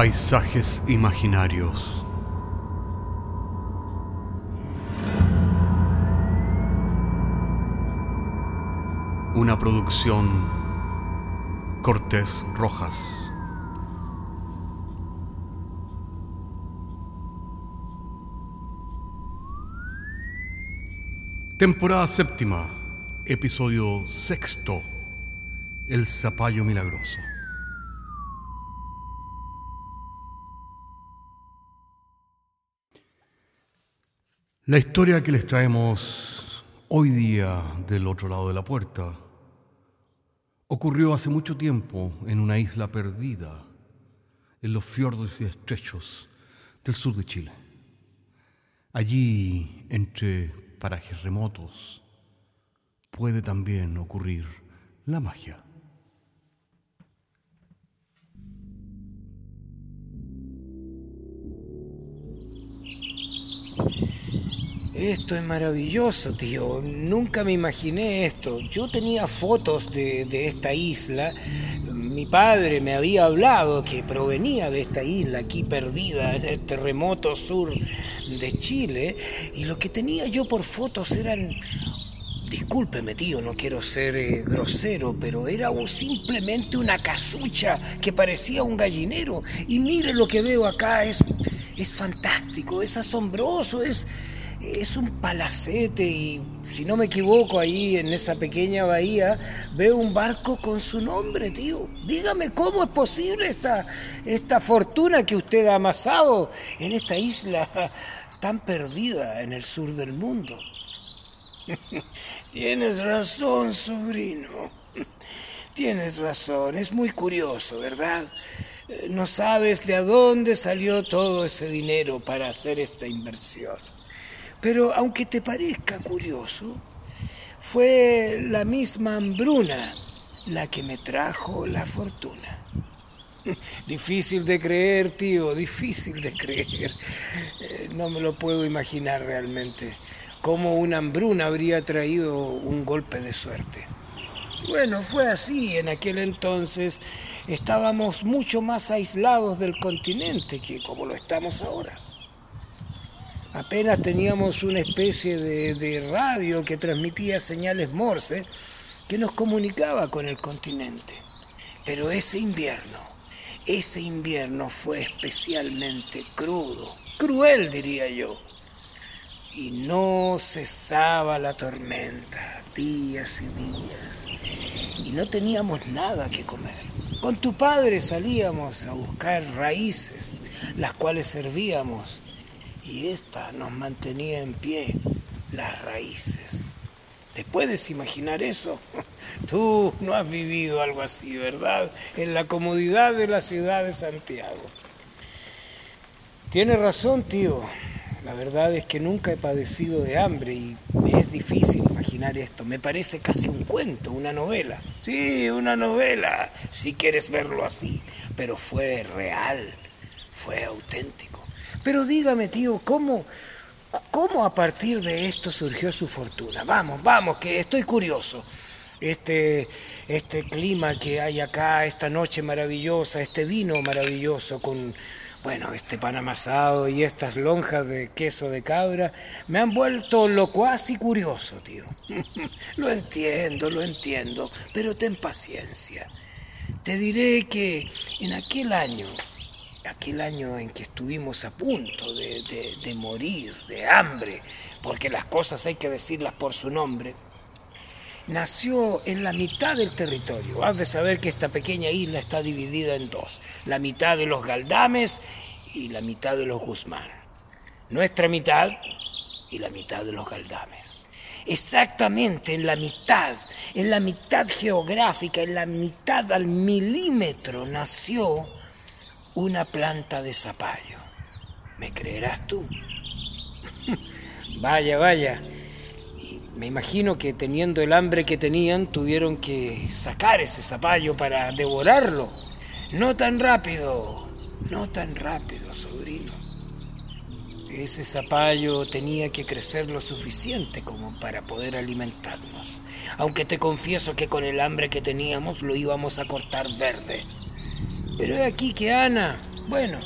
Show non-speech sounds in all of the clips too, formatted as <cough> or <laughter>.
Paisajes imaginarios. Una producción Cortés Rojas. Temporada séptima, episodio sexto, El Zapallo Milagroso. La historia que les traemos hoy día del otro lado de la puerta ocurrió hace mucho tiempo en una isla perdida en los fiordos y estrechos del sur de Chile. Allí, entre parajes remotos, puede también ocurrir la magia. Esto es maravilloso, tío. Nunca me imaginé esto. Yo tenía fotos de, de, esta isla. Mi padre me había hablado que provenía de esta isla aquí perdida en el terremoto sur de Chile. Y lo que tenía yo por fotos eran... Discúlpeme, tío, no quiero ser eh, grosero, pero era un, simplemente una casucha que parecía un gallinero. Y mire lo que veo acá, es, es fantástico, es asombroso, es es un palacete y si no me equivoco ahí en esa pequeña bahía veo un barco con su nombre, tío. Dígame cómo es posible esta, esta fortuna que usted ha amasado en esta isla tan perdida en el sur del mundo. <laughs> Tienes razón, sobrino. <laughs> Tienes razón. Es muy curioso, ¿verdad? No sabes de dónde salió todo ese dinero para hacer esta inversión. Pero aunque te parezca curioso, fue la misma hambruna la que me trajo la fortuna. <laughs> Difícil de creer, tío, difícil de creer. Eh, no me lo puedo imaginar realmente. Cómo una hambruna habría traído un golpe de suerte. Bueno, fue así. En aquel entonces estábamos mucho más aislados del continente que como lo estamos ahora. Apenas teníamos una especie de, radio que transmitía señales Morse que nos comunicaba con el continente. Pero ese invierno, ese invierno fue especialmente crudo, cruel diría yo. Y no cesaba la tormenta, días y días. Y no teníamos nada que comer. Con tu padre salíamos a buscar raíces, las cuales servíamos y esta nos mantenía en pie, las raíces. ¿Te puedes imaginar eso? <laughs> Tú no has vivido algo así, ¿verdad? En la comodidad de la ciudad de Santiago. Tienes razón, tío. La verdad es que nunca he padecido de hambre y me es difícil imaginar esto. Me parece casi un cuento, una novela. Sí, una novela, si quieres verlo así. Pero fue real, fue auténtico. Pero dígame, tío, ¿cómo, ¿cómo a partir de esto surgió su fortuna? Vamos, vamos, que estoy curioso. Este, este clima que hay acá, esta noche maravillosa, este vino maravilloso con, bueno, este pan amasado y estas lonjas de queso de cabra, me han vuelto locuaz y curioso, tío. <laughs> lo entiendo, lo entiendo, pero ten paciencia. Te diré que en aquel año, aquel año en que estuvimos a punto de, morir de hambre, porque las cosas hay que decirlas por su nombre, nació en la mitad del territorio. Has de saber que esta pequeña isla está dividida en dos, la mitad de los Galdames y la mitad de los Guzmán. Nuestra mitad y la mitad de los Galdames. Exactamente en la mitad, en la mitad geográfica, en la mitad al milímetro nació una planta de zapallo. ¿Me creerás tú? <laughs> vaya, vaya. Me imagino que teniendo el hambre que tenían, tuvieron que sacar ese zapallo para devorarlo. No tan rápido, no tan rápido, sobrino. Ese zapallo tenía que crecer lo suficiente como para poder alimentarnos. Aunque te confieso que con el hambre que teníamos lo íbamos a cortar verde. Pero he aquí que Ana, Bueno,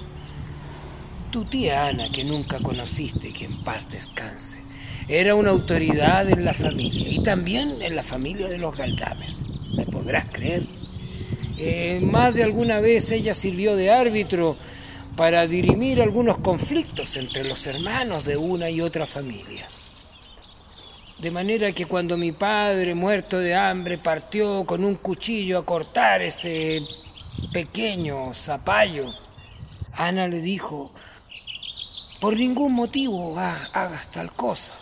tu tía Ana, que nunca conociste y que en paz descanse, era una autoridad en la familia y también en la familia de los Galdames. ¿Me podrás creer? Eh, más de alguna vez ella sirvió de árbitro para dirimir algunos conflictos entre los hermanos de una y otra familia. De manera que cuando mi padre, muerto de hambre, partió con un cuchillo a cortar ese pequeño zapallo, Ana le dijo, por ningún motivo hagas tal cosa.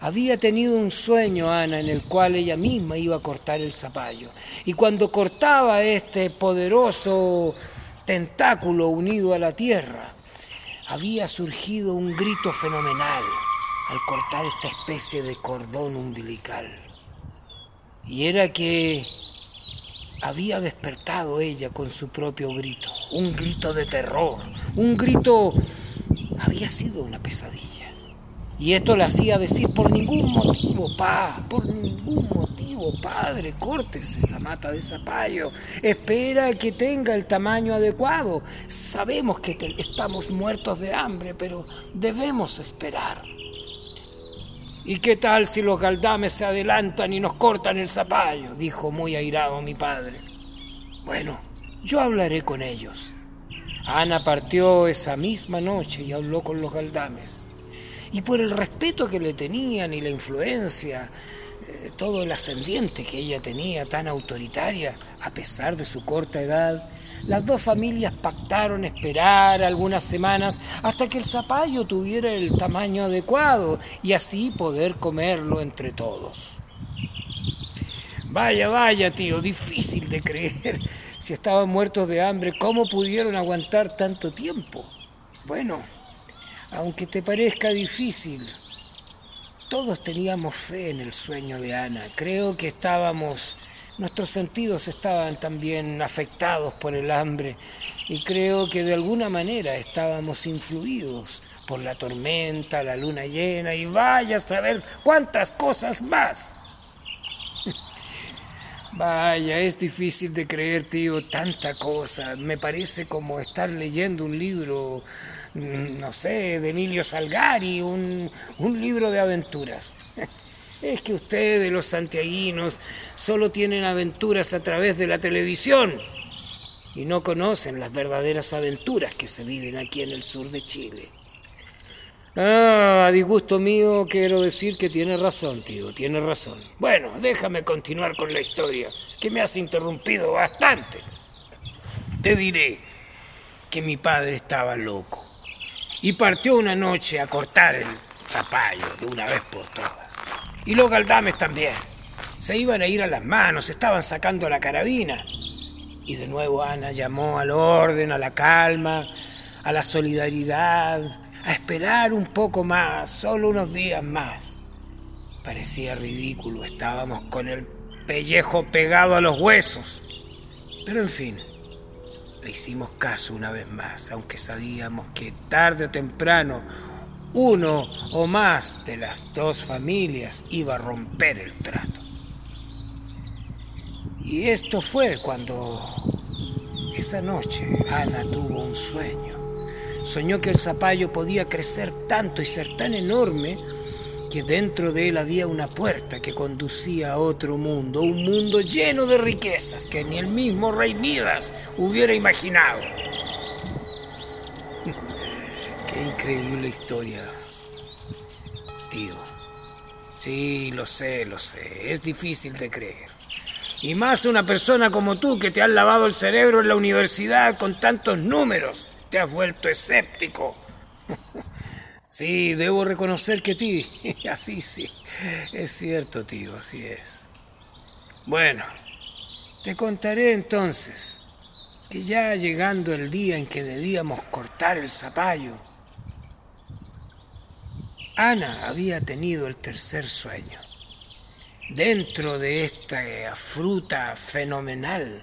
Había tenido un sueño, Ana, en el cual ella misma iba a cortar el zapallo. Y cuando cortaba este poderoso tentáculo unido a la tierra, había surgido un grito fenomenal al cortar esta especie de cordón umbilical. Y era que había despertado ella con su propio grito, un grito de terror, un grito había sido una pesadilla. Y esto le hacía decir, por ningún motivo, pa, por ningún motivo, padre, cortes esa mata de zapallo. Espera que tenga el tamaño adecuado. Sabemos que estamos muertos de hambre, pero debemos esperar. ¿Y qué tal si los galdames se adelantan y nos cortan el zapallo? dijo muy airado mi padre. Bueno, yo hablaré con ellos. Ana partió esa misma noche y habló con los galdames y por el respeto que le tenían y la influencia, eh, todo el ascendiente que ella tenía tan autoritaria, a pesar de su corta edad, las dos familias pactaron esperar algunas semanas hasta que el zapallo tuviera el tamaño adecuado y así poder comerlo entre todos. Vaya, vaya, tío, difícil de creer. Si estaban muertos de hambre, ¿cómo pudieron aguantar tanto tiempo? Bueno, aunque te parezca difícil, todos teníamos fe en el sueño de Ana. Creo que estábamos, nuestros sentidos estaban también afectados por el hambre y creo que de alguna manera estábamos influidos por la tormenta, la luna llena y vaya a saber cuántas cosas más. <laughs> Vaya, es difícil de creer, tío, tanta cosa. Me parece como estar leyendo un libro Mm, no sé, de Emilio Salgari, un, un libro de aventuras. <laughs> Es que ustedes, los santiaguinos, solo tienen aventuras a través de la televisión y no conocen las verdaderas aventuras que se viven aquí en el sur de Chile. Ah, a disgusto mío quiero decir que tiene razón, tío, tiene razón. Bueno, déjame continuar con la historia, que me has interrumpido bastante. Te diré que mi padre estaba loco y partió una noche a cortar el zapallo de una vez por todas. Y los galdames también. Se iban a ir a las manos, estaban sacando la carabina. Y de nuevo Ana llamó al orden, a la calma, a la solidaridad, a esperar un poco más, solo unos días más. Parecía ridículo, estábamos con el pellejo pegado a los huesos. Pero en fin, le hicimos caso una vez más, aunque sabíamos que tarde o temprano uno o más de las dos familias iba a romper el trato. Y esto fue cuando esa noche Ana tuvo un sueño. Soñó que el zapallo podía crecer tanto y ser tan enorme que dentro de él había una puerta que conducía a otro mundo, un mundo lleno de riquezas que ni el mismo rey Midas hubiera imaginado. Increíble historia, tío. Sí, lo sé, lo sé, es difícil de creer. Y más una persona como tú que te has lavado el cerebro en la universidad con tantos números, te has vuelto escéptico. <laughs> Sí, debo reconocer que ti. <laughs> Así sí. Es cierto, tío, así es. Bueno, te contaré entonces que ya llegando el día en que debíamos cortar el zapallo, Ana había tenido el tercer sueño. Dentro de esta fruta fenomenal,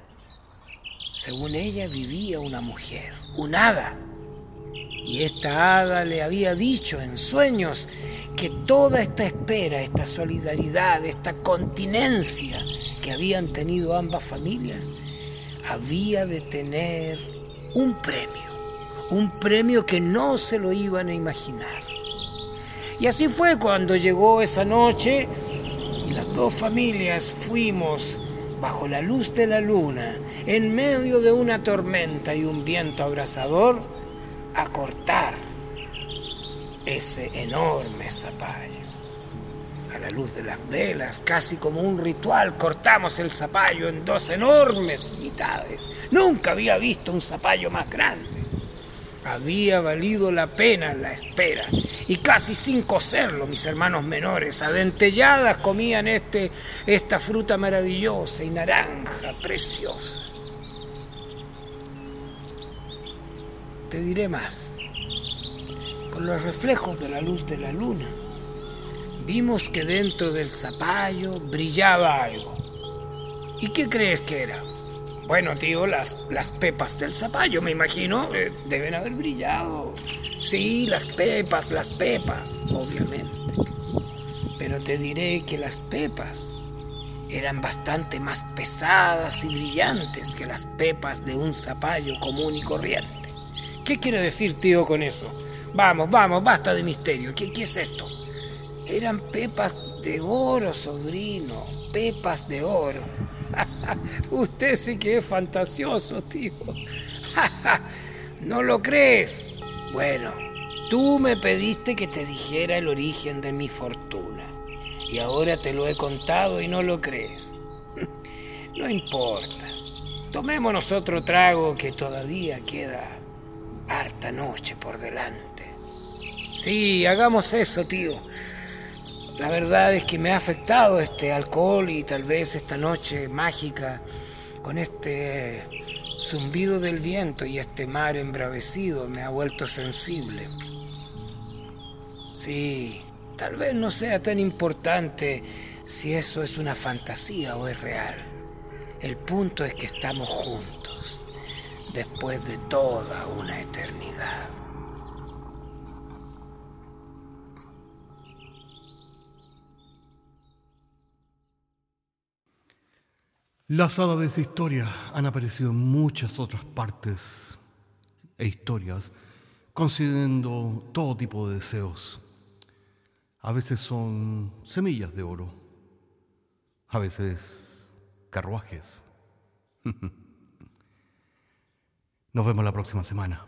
según ella vivía una mujer, un hada y esta hada le había dicho en sueños que toda esta espera, esta solidaridad, esta continencia que habían tenido ambas familias, había de tener un premio. un premio que no se lo iban a imaginar. Y así fue cuando llegó esa noche las dos familias fuimos bajo la luz de la luna, en medio de una tormenta y un viento abrasador, a cortar ese enorme zapallo. A la luz de las velas, casi como un ritual, cortamos el zapallo en dos enormes mitades. Nunca había visto un zapallo más grande. Había valido la pena la espera. Y casi sin cocerlo, mis hermanos menores, adentelladas comían este, esta fruta maravillosa y naranja, preciosa. Te diré más. Con los reflejos de la luz de la luna, vimos que dentro del zapallo brillaba algo. ¿Y qué crees que era? Bueno, tío, las, las pepas del zapallo, me imagino, eh, deben haber brillado. Sí, las pepas, las pepas, obviamente. Pero te diré que las pepas eran bastante más pesadas y brillantes que las pepas de un zapallo común y corriente. ¿Qué quiere decir, tío, con eso? Vamos, vamos, basta de misterio. ¿Qué, qué es esto? Eran pepas de oro, sobrino, pepas de oro. <laughs> Usted sí que es fantasioso, tío. <laughs> ¿No lo crees? Bueno, tú me pediste que te dijera el origen de mi fortuna. Y ahora te lo he contado y no lo crees. <laughs> No importa. Tomémonos otro trago que todavía queda harta noche por delante. Sí, hagamos eso, tío. La verdad es que me ha afectado este alcohol y tal vez esta noche mágica con este zumbido del viento y este mar embravecido me ha vuelto sensible. Sí, tal vez no sea tan importante si eso es una fantasía o es real. El punto es que estamos juntos después de toda una eternidad. Las hadas de esa historia han aparecido en muchas otras partes e historias, concediendo todo tipo de deseos. A veces son semillas de oro, a veces carruajes. <laughs> Nos vemos la próxima semana.